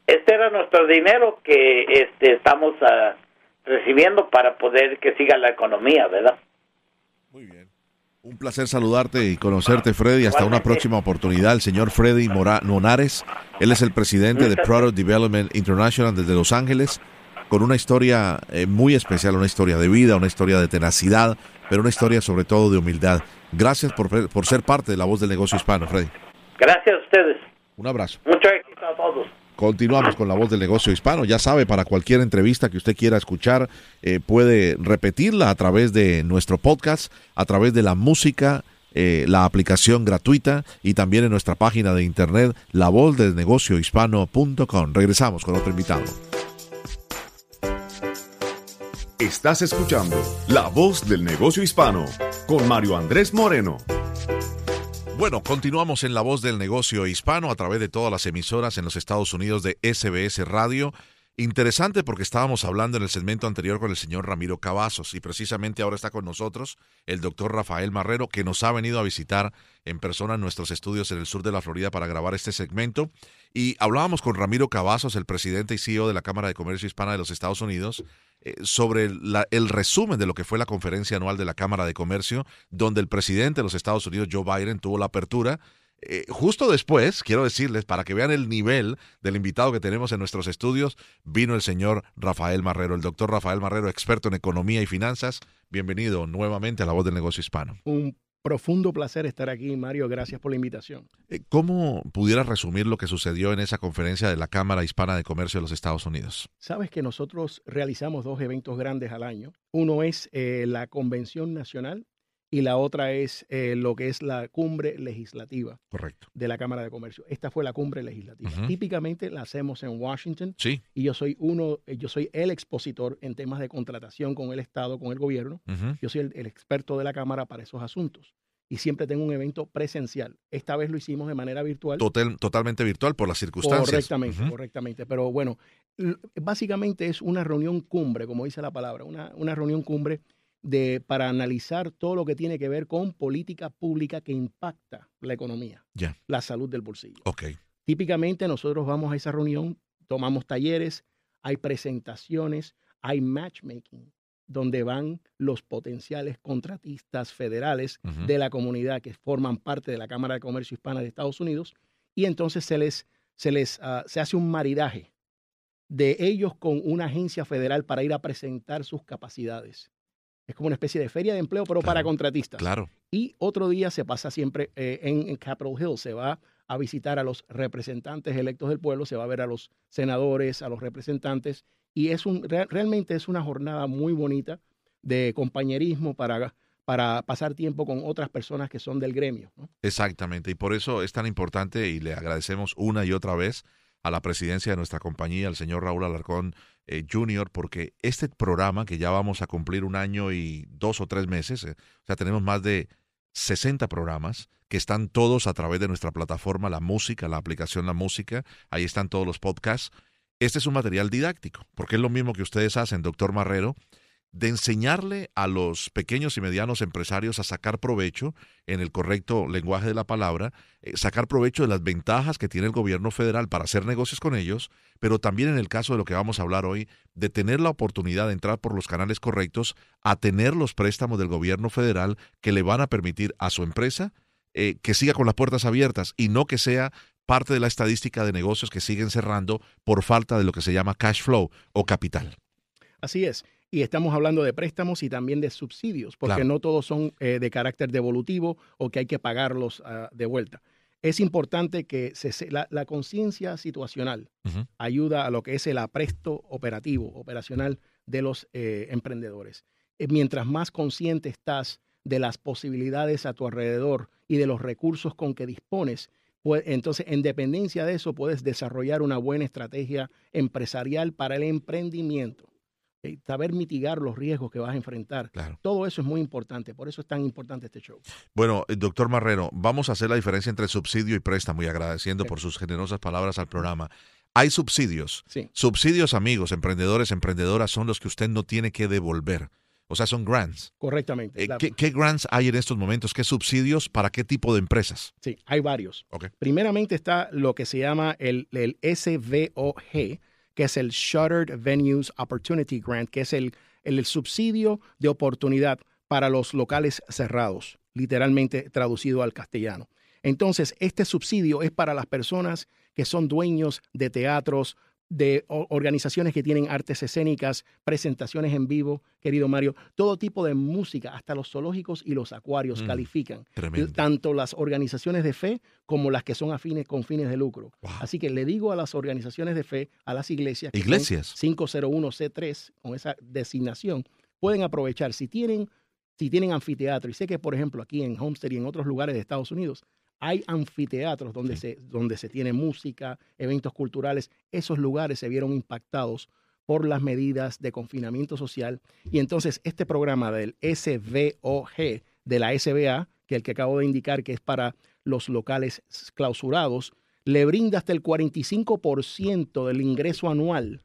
Este era nuestro dinero que este, estamos uh, recibiendo para poder que siga la economía, ¿verdad? Muy bien. Un placer saludarte y conocerte, Freddy. Hasta una próxima oportunidad. El señor Freddy Monares, él es el presidente de Product Development International desde Los Ángeles, con una historia eh, muy especial, una historia de vida, una historia de tenacidad, pero una historia sobre todo de humildad. Gracias por, por ser parte de la voz del negocio hispano, Freddy. Gracias a ustedes. Un abrazo. Mucho éxito a todos. Continuamos con la voz del negocio hispano. Ya sabe, para cualquier entrevista que usted quiera escuchar, eh, puede repetirla a través de nuestro podcast, a través de la música, eh, la aplicación gratuita y también en nuestra página de internet, lavozdelnegociohispano.com. Regresamos con otro invitado. Estás escuchando La Voz del Negocio Hispano con Mario Andrés Moreno. Bueno, continuamos en La Voz del Negocio Hispano a través de todas las emisoras en los Estados Unidos de SBS Radio. Interesante porque estábamos hablando en el segmento anterior con el señor Ramiro Cavazos y precisamente ahora está con nosotros el doctor Rafael Marrero que nos ha venido a visitar en persona en nuestros estudios en el sur de la Florida para grabar este segmento. Y hablábamos con Ramiro Cavazos, el presidente y CEO de la Cámara de Comercio Hispana de los Estados Unidos, eh, sobre el resumen de lo que fue la conferencia anual de la Cámara de Comercio, donde el presidente de los Estados Unidos, Joe Biden, tuvo la apertura. Eh, justo después, quiero decirles, para que vean el nivel del invitado que tenemos en nuestros estudios, vino el señor Rafael Marrero, el doctor Rafael Marrero, experto en economía y finanzas. Bienvenido nuevamente a la voz del negocio hispano. Un profundo placer estar aquí, Mario. Gracias por la invitación. Eh, ¿Cómo pudieras resumir lo que sucedió en esa conferencia de la Cámara Hispana de Comercio de los Estados Unidos? Sabes que nosotros realizamos dos eventos grandes al año. Uno es eh, la Convención Nacional y la otra es eh, lo que es la cumbre legislativa Correcto. de la Cámara de Comercio. Esta fue la cumbre legislativa. Típicamente la hacemos en Washington sí. y yo soy uno, yo soy el expositor en temas de contratación con el Estado, con el gobierno. Yo soy el, experto de la Cámara para esos asuntos y siempre tengo un evento presencial. Esta vez lo hicimos de manera virtual. Total, totalmente virtual por las circunstancias. Correctamente, correctamente. Pero bueno, básicamente es una reunión cumbre, como dice la palabra, una, una reunión cumbre de, para analizar todo lo que tiene que ver con política pública que impacta la economía, la salud del bolsillo. Okay. Típicamente nosotros vamos a esa reunión, tomamos talleres, hay presentaciones, hay matchmaking, donde van los potenciales contratistas federales de la comunidad que forman parte de la Cámara de Comercio Hispana de Estados Unidos y entonces se les, se les ah, se hace un maridaje de ellos con una agencia federal para ir a presentar sus capacidades. Es como una especie de feria de empleo, pero para contratistas. Claro. Y otro día se pasa siempre eh, en, Capitol Hill, se va a visitar a los representantes electos del pueblo, se va a ver a los senadores, a los representantes, y es un, realmente es una jornada muy bonita de compañerismo para, para pasar tiempo con otras personas que son del gremio. Exactamente, y por eso es tan importante y le agradecemos una y otra vez a la presidencia de nuestra compañía, al señor Raúl Alarcón eh, Jr., porque este programa, que ya vamos a cumplir un año y dos o tres meses, eh, o sea, tenemos más de 60 programas que están todos a través de nuestra plataforma, la música, la aplicación La Música, ahí están todos los podcasts. Este es un material didáctico, porque es lo mismo que ustedes hacen, doctor Marrero, de enseñarle a los pequeños y medianos empresarios a sacar provecho, en el correcto lenguaje de la palabra, eh, sacar provecho de las ventajas que tiene el gobierno federal para hacer negocios con ellos, pero también en el caso de lo que vamos a hablar hoy, de tener la oportunidad de entrar por los canales correctos a tener los préstamos del gobierno federal que le van a permitir a su empresa eh, que siga con las puertas abiertas y no que sea parte de la estadística de negocios que siguen cerrando por falta de lo que se llama cash flow o capital. Así es. Y estamos hablando de préstamos y también de subsidios, porque no todos son eh, de carácter devolutivo o que hay que pagarlos ah, de vuelta. es importante que se, la, conciencia situacional ayuda a lo que es el apresto operativo, operacional de los eh, emprendedores. Eh, mientras más consciente estás de las posibilidades a tu alrededor y de los recursos con que dispones, pues, entonces en dependencia de eso puedes desarrollar una buena estrategia empresarial para el emprendimiento. Eh, saber mitigar los riesgos que vas a enfrentar. Todo eso es muy importante, por eso es tan importante este show. Bueno, eh, doctor Marrero, vamos a hacer la diferencia entre subsidio y préstamo y agradeciendo por sus generosas palabras al programa. Hay subsidios. Sí. Subsidios, amigos, emprendedores, emprendedoras, son los que usted no tiene que devolver. O sea, son grants. Correctamente. Eh, ¿qué, grants hay en estos momentos? ¿Qué subsidios para qué tipo de empresas? Sí, hay varios. Primeramente está lo que se llama el, el SVOG, que es el Shuttered Venues Opportunity Grant, que es el, el subsidio de oportunidad para los locales cerrados, literalmente traducido al castellano. Entonces, este subsidio es para las personas que son dueños de teatros, de organizaciones que tienen artes escénicas, presentaciones en vivo, querido Mario, todo tipo de música, hasta los zoológicos y los acuarios mm, califican. Tanto las organizaciones de fe como las que son afines con fines de lucro. Así que le digo a las organizaciones de fe, a las iglesias, que iglesias 501C3 con esa designación, pueden aprovechar si tienen si tienen anfiteatro y sé que por ejemplo aquí en Homestead y en otros lugares de Estados Unidos hay anfiteatros donde, se, donde se tiene música, eventos culturales. Esos lugares se vieron impactados por las medidas de confinamiento social. Y entonces este programa del SVOG de la SBA, que el que acabo de indicar que es para los locales clausurados, le brinda hasta el 45% del ingreso anual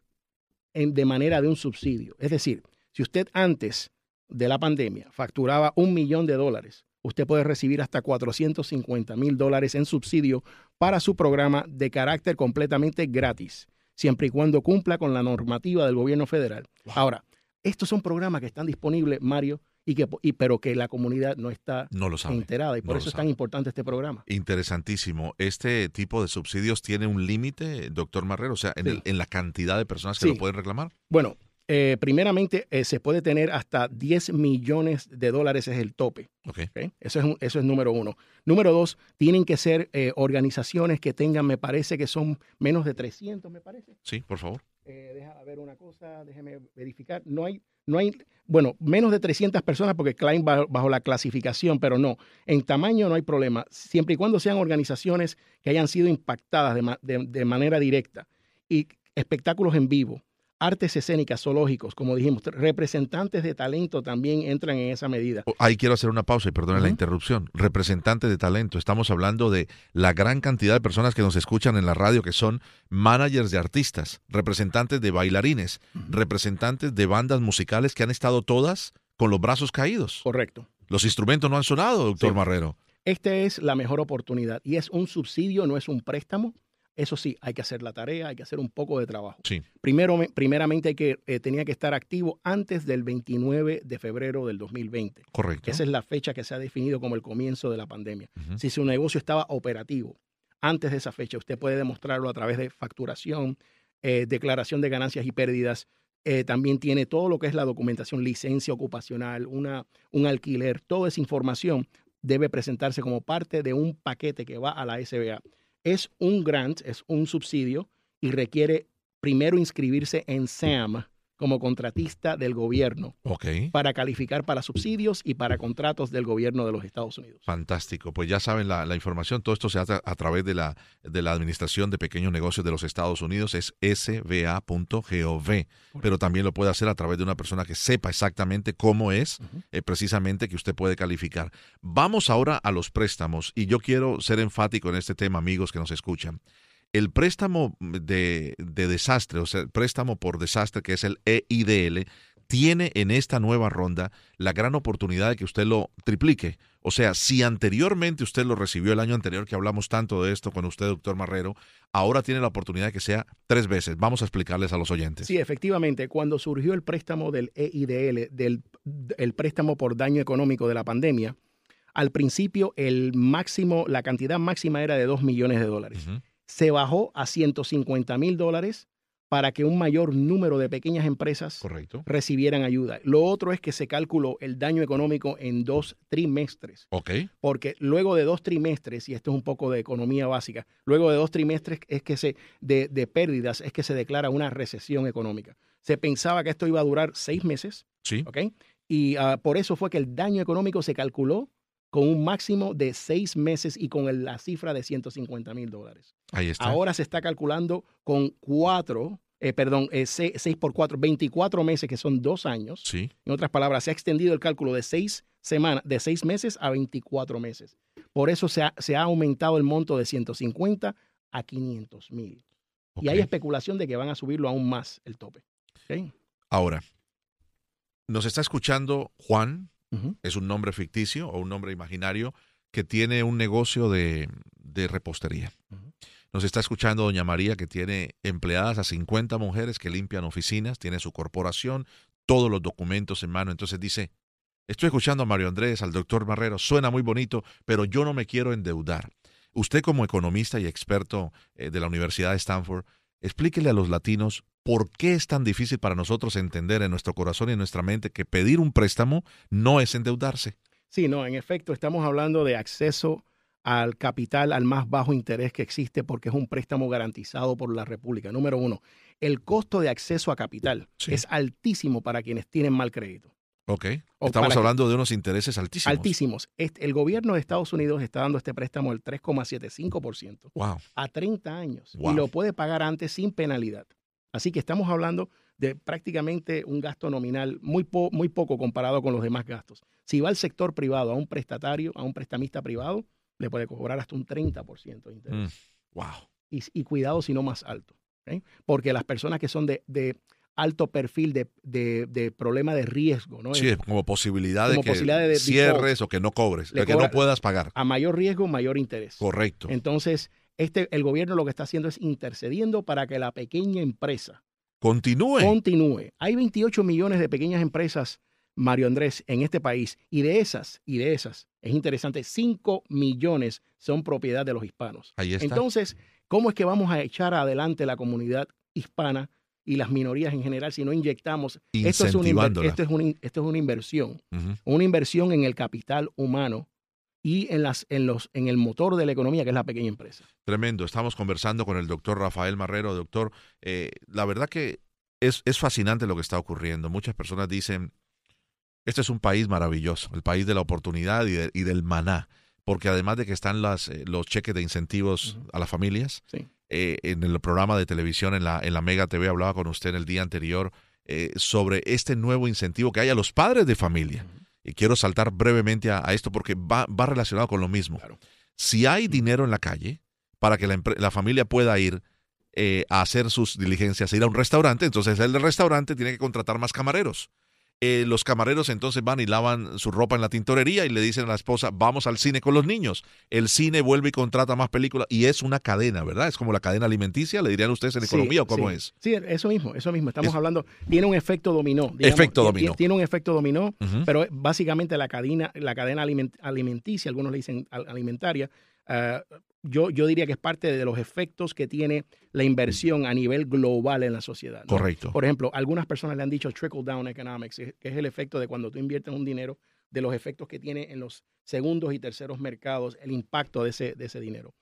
en, de manera de un subsidio. Es decir, si usted antes de la pandemia facturaba un millón de dólares, usted puede recibir hasta 450 mil dólares en subsidio para su programa de carácter completamente gratis, siempre y cuando cumpla con la normativa del gobierno federal. Ahora, estos son programas que están disponibles, Mario, y que, pero que la comunidad no está enterada y por eso es tan importante este programa. Interesantísimo. ¿Este tipo de subsidios tiene un límite, doctor Marrero? O sea, en, en la cantidad de personas que lo pueden reclamar. Bueno, eh, primeramente, eh, se puede tener hasta 10 millones de dólares, es el tope. Okay. Eso, es, eso es número uno. Número dos, tienen que ser eh, organizaciones que tengan, me parece que son menos de 300, me parece. Sí, por favor. deja ver una cosa, déjeme verificar. No hay, no hay, bueno, menos de 300 personas porque Klein bajo, bajo la clasificación, pero no. En tamaño no hay problema, siempre y cuando sean organizaciones que hayan sido impactadas de, de manera directa y espectáculos en vivo artes escénicas, zoológicos, como dijimos, representantes de talento también entran en esa medida. Oh, ahí quiero hacer una pausa y perdone la interrupción. Representantes de talento, estamos hablando de la gran cantidad de personas que nos escuchan en la radio que son managers de artistas, representantes de bailarines, representantes de bandas musicales que han estado todas con los brazos caídos. Correcto. Los instrumentos no han sonado, doctor Marrero. Esta es la mejor oportunidad y es un subsidio, no es un préstamo. Eso sí, hay que hacer la tarea, hay que hacer un poco de trabajo. Sí. Primero, primeramente hay que, eh, tenía que estar activo antes del 29 de febrero del 2020. Correcto. Esa es la fecha que se ha definido como el comienzo de la pandemia. Si su negocio estaba operativo antes de esa fecha, usted puede demostrarlo a través de facturación, eh, declaración de ganancias y pérdidas. Eh, también tiene todo lo que es la documentación, licencia ocupacional, una, un alquiler, toda esa información debe presentarse como parte de un paquete que va a la SBA es un grant, es un subsidio y requiere primero inscribirse en SAM como contratista del gobierno para calificar para subsidios y para contratos del gobierno de los Estados Unidos. Fantástico, pues ya saben la, información, todo esto se hace a través de la, de la Administración de Pequeños Negocios de los Estados Unidos, es sba.gov, pero también lo puede hacer a través de una persona que sepa exactamente cómo es eh, precisamente que usted puede calificar. Vamos ahora a los préstamos y yo quiero ser enfático en este tema, amigos que nos escuchan el préstamo de, desastre, o sea, el préstamo por desastre, que es el EIDL, tiene en esta nueva ronda la gran oportunidad de que usted lo triplique. O sea, si anteriormente usted lo recibió el año anterior, que hablamos tanto de esto con usted, doctor Marrero, ahora tiene la oportunidad de que sea tres veces. Vamos a explicarles a los oyentes. Sí, efectivamente, cuando surgió el préstamo del EIDL, del el préstamo por daño económico de la pandemia, al principio el máximo, la cantidad máxima era de dos millones de dólares se bajó a 150 mil dólares para que un mayor número de pequeñas empresas Correcto. recibieran ayuda. Lo otro es que se calculó el daño económico en dos trimestres, porque luego de dos trimestres, y esto es un poco de economía básica, luego de dos trimestres es que se, de, de pérdidas es que se declara una recesión económica. Se pensaba que esto iba a durar seis meses, Sí. ¿ok? Y ah, por eso fue que el daño económico se calculó con un máximo de seis meses y con la cifra de 150 mil dólares. Ahí está. Ahora se está calculando con cuatro, eh, perdón, eh, se- seis por cuatro, 24 meses, que son dos años. Sí. En otras palabras, se ha extendido el cálculo de seis semanas, de seis meses a 24 meses. Por eso se ha, se ha aumentado el monto de 150 a 500 mil. Y hay especulación de que van a subirlo aún más el tope. Ahora, nos está escuchando Juan, Es un nombre ficticio o un nombre imaginario que tiene un negocio de, de repostería. Nos está escuchando doña María que tiene empleadas a 50 mujeres que limpian oficinas, tiene su corporación, todos los documentos en mano. Entonces dice, estoy escuchando a Mario Andrés, al doctor Marrero, suena muy bonito, pero yo no me quiero endeudar. Usted como economista y experto eh, de la Universidad de Stanford, explíquele a los latinos por qué es tan difícil para nosotros entender en nuestro corazón y en nuestra mente que pedir un préstamo no es endeudarse. Sí, no, en efecto, estamos hablando de acceso al capital al más bajo interés que existe porque es un préstamo garantizado por la República. Número uno, el costo de acceso a capital Sí. es altísimo para quienes tienen mal crédito. ¿Ok? O Estamos que- hablando de unos intereses altísimos. Altísimos. Este- el gobierno de Estados Unidos está dando este préstamo del 3,75% Wow. a 30 años Wow. y lo puede pagar antes sin penalidad. Así que estamos hablando de prácticamente un gasto nominal muy, po- muy poco comparado con los demás gastos. Si va al sector privado, a un prestatario, a un prestamista privado, le puede cobrar hasta un 30% de interés. Mm. Wow. Y, y cuidado si no más alto. ¿ok? Porque las personas que son de, de alto perfil de, de- de problema de riesgo, ¿no? Sí, como posibilidad de que posibilidad de cierres o que no cobres, que cobra- no puedas pagar. a mayor riesgo, mayor interés. Correcto. Entonces, este, el gobierno lo que está haciendo es intercediendo para que la pequeña empresa Continúe. continúe. Hay 28 millones de pequeñas empresas, Mario Andrés, en este país, y de esas, y de esas, es interesante, 5 millones son propiedad de los hispanos. Ahí está. Entonces, ¿cómo es que vamos a echar adelante la comunidad hispana y las minorías en general si no inyectamos? Esto es, una, esto, es una, esto es una inversión, una inversión en el capital humano y en, las, en, los, en el motor de la economía, que es la pequeña empresa. Tremendo. Estamos conversando con el doctor Rafael Marrero. Doctor, eh, la verdad que es, es fascinante lo que está ocurriendo. Muchas personas dicen, este es un país maravilloso, el país de la oportunidad y, de- y del maná, porque además de que están las, eh, los cheques de incentivos a las familias, Sí. eh, en el programa de televisión, en la, en la Mega TV, hablaba con usted en el día anterior eh, sobre este nuevo incentivo que hay a los padres de familia. Y quiero saltar brevemente a, a esto porque va, va relacionado con lo mismo. Claro. Si hay dinero en la calle para que la, la familia pueda ir eh, a hacer sus diligencias, ir a un restaurante, entonces el restaurante tiene que contratar más camareros. Eh, los camareros entonces van y lavan su ropa en la tintorería y le dicen a la esposa, vamos al cine con los niños. El cine vuelve y contrata más películas y es una cadena, ¿verdad? Es como la cadena alimenticia, le dirían ustedes en Sí, economía o cómo sí. es. Sí, eso mismo, eso mismo. Estamos Es- hablando, tiene un efecto dominó. Efecto dominó. ti- Tiene un efecto dominó, pero básicamente la cadena, la cadena aliment- alimenticia, algunos le dicen al- alimentaria, ah, yo, yo diría que es parte de los efectos que tiene la inversión a nivel global en la sociedad. ¿no? Correcto. Por ejemplo, algunas personas le han dicho trickle down economics, que es el efecto de cuando tú inviertes un dinero, de los efectos que tiene en los segundos y terceros mercados, el impacto de ese, de ese dinero.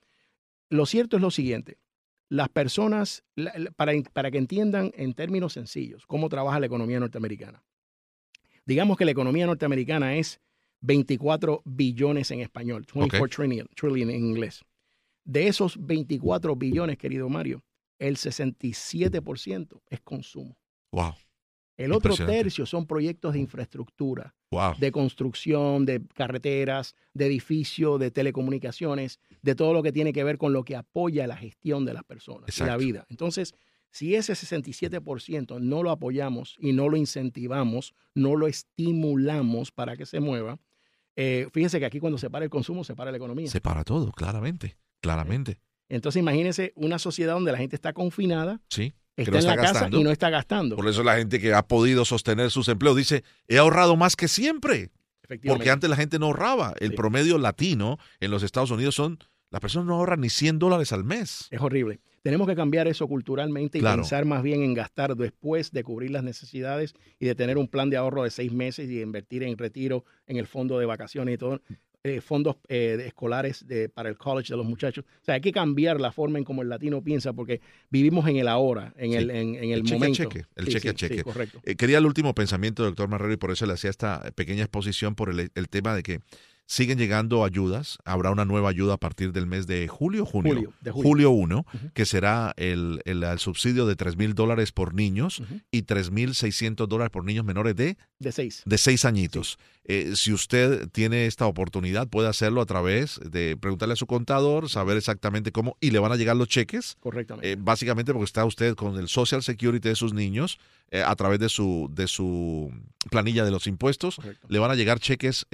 Lo cierto es lo siguiente, las personas, para, para que entiendan en términos sencillos cómo trabaja la economía norteamericana. Digamos que la economía norteamericana es 24 billones en español, 24 Ok. trillion, trillion en inglés. De esos 24 billones, querido Mario, el 67% es consumo. Wow, El otro tercio son proyectos de infraestructura, wow. de construcción, de carreteras, de edificios, de telecomunicaciones, de todo lo que tiene que ver con lo que apoya la gestión de las personas y la vida. Entonces, si ese 67% no lo apoyamos y no lo incentivamos, no lo estimulamos para que se mueva, eh, fíjese que aquí cuando se para el consumo, se para la economía. Se para todo, claramente, claramente. Entonces, imagínese una sociedad donde la gente está confinada, Sí. está no en la casa y no está gastando. Por eso la gente que ha podido sostener sus empleos dice, he ahorrado más que siempre. Porque antes la gente no ahorraba. El Sí. promedio latino en los Estados Unidos son, las personas no ahorran ni 100 dólares al mes. Es horrible. Tenemos que cambiar eso culturalmente y pensar más bien en gastar después de cubrir las necesidades y de tener un plan de ahorro de seis meses y invertir en retiro, en el fondo de vacaciones y todo. Eh, fondos eh, escolares de, para el college de los muchachos. O sea, hay que cambiar la forma en como el latino piensa porque vivimos en el ahora, en el, en, el, momento. Cheque, el cheque a cheque. correcto. Eh, quería el último pensamiento, doctor Marrero, y por eso le hacía esta pequeña exposición por el, el tema de que siguen llegando ayudas. Habrá una nueva ayuda a partir del mes de julio, junio, julio, de julio. 1, que será el, el, subsidio de 3 mil dólares por niños y 3 mil 600 dólares por niños menores de, de seis. De seis añitos. Eh, si usted tiene esta oportunidad, puede hacerlo a través de preguntarle a su contador, saber exactamente cómo, y le van a llegar los cheques. Correctamente. Eh, básicamente porque está usted con el Social Security de sus niños eh, a través de su, de su planilla de los impuestos. Le van a llegar cheques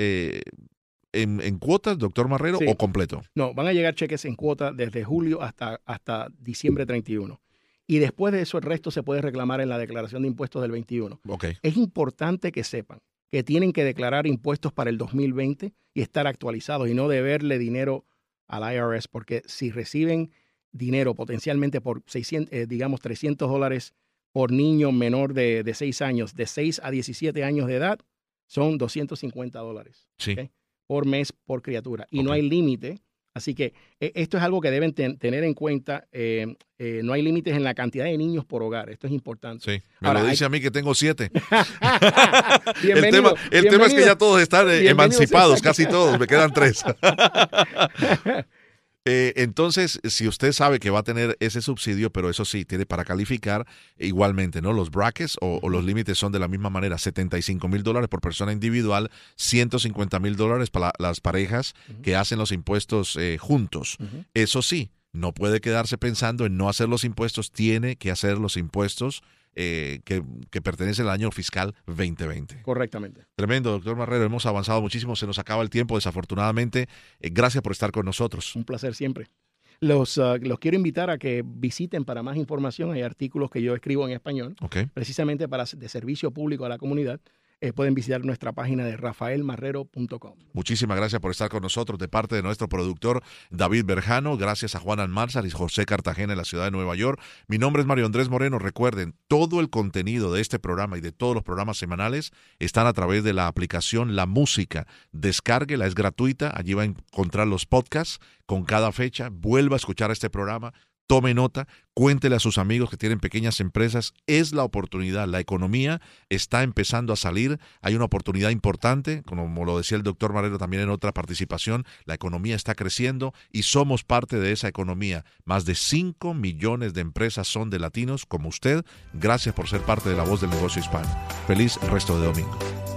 en, cuotas, doctor Marrero, o completo? No, van a llegar cheques en cuota desde julio hasta, hasta diciembre 31. Y después de eso, el resto se puede reclamar en la declaración de impuestos del 21. Okay. Es importante que sepan que tienen que declarar impuestos para el 2020 y estar actualizados y no deberle dinero al IRS, porque si reciben dinero potencialmente por 600, eh, digamos 300 dólares por niño menor de, de 6 años, de 6 a 17 años de edad, son 250 dólares. Sí por mes por criatura y no hay límite. Así que e, esto es algo que deben tener en cuenta. Eh, eh, no hay límites en la cantidad de niños por hogar. Esto es importante. Sí, me lo dice a mí que tengo siete. el tema, el tema es que ya todos están eh, emancipados, casi todos. Me quedan tres. Eh, entonces, si usted sabe que va a tener ese subsidio, pero eso sí, tiene para calificar igualmente, ¿no? Los brackets o, los límites son de la misma manera, 75 mil dólares por persona individual, 150 mil dólares para las parejas que hacen los impuestos eh, juntos. Eso sí, no puede quedarse pensando en no hacer los impuestos, tiene que hacer los impuestos eh, que, pertenece al año fiscal 2020. Correctamente. Tremendo, doctor Marrero. Hemos avanzado muchísimo. Se nos acaba el tiempo, desafortunadamente. Eh, gracias por estar con nosotros. Un placer siempre. Los, ah, los quiero invitar a que visiten para más información. Hay artículos que yo escribo en español, precisamente para de servicio público a la comunidad. Eh, pueden visitar nuestra página de rafaelmarrero.com. Muchísimas gracias por estar con nosotros de parte de nuestro productor David Berjano, gracias a Juan Almanzar y José Cartagena en la ciudad de Nueva York. Mi nombre es Mario Andrés Moreno. Recuerden, todo el contenido de este programa y de todos los programas semanales están a través de la aplicación La Música. Descárguela, es gratuita. Allí va a encontrar los podcasts con cada fecha. Vuelva a escuchar este programa tome nota, cuéntele a sus amigos que tienen pequeñas empresas, es la oportunidad, la economía está empezando a salir, hay una oportunidad importante, como lo decía el doctor Marrero también en otra participación, la economía está creciendo y somos parte de esa economía. Más de 5 millones de empresas son de latinos como usted. Gracias por ser parte de la voz del negocio hispano. Feliz resto de domingo.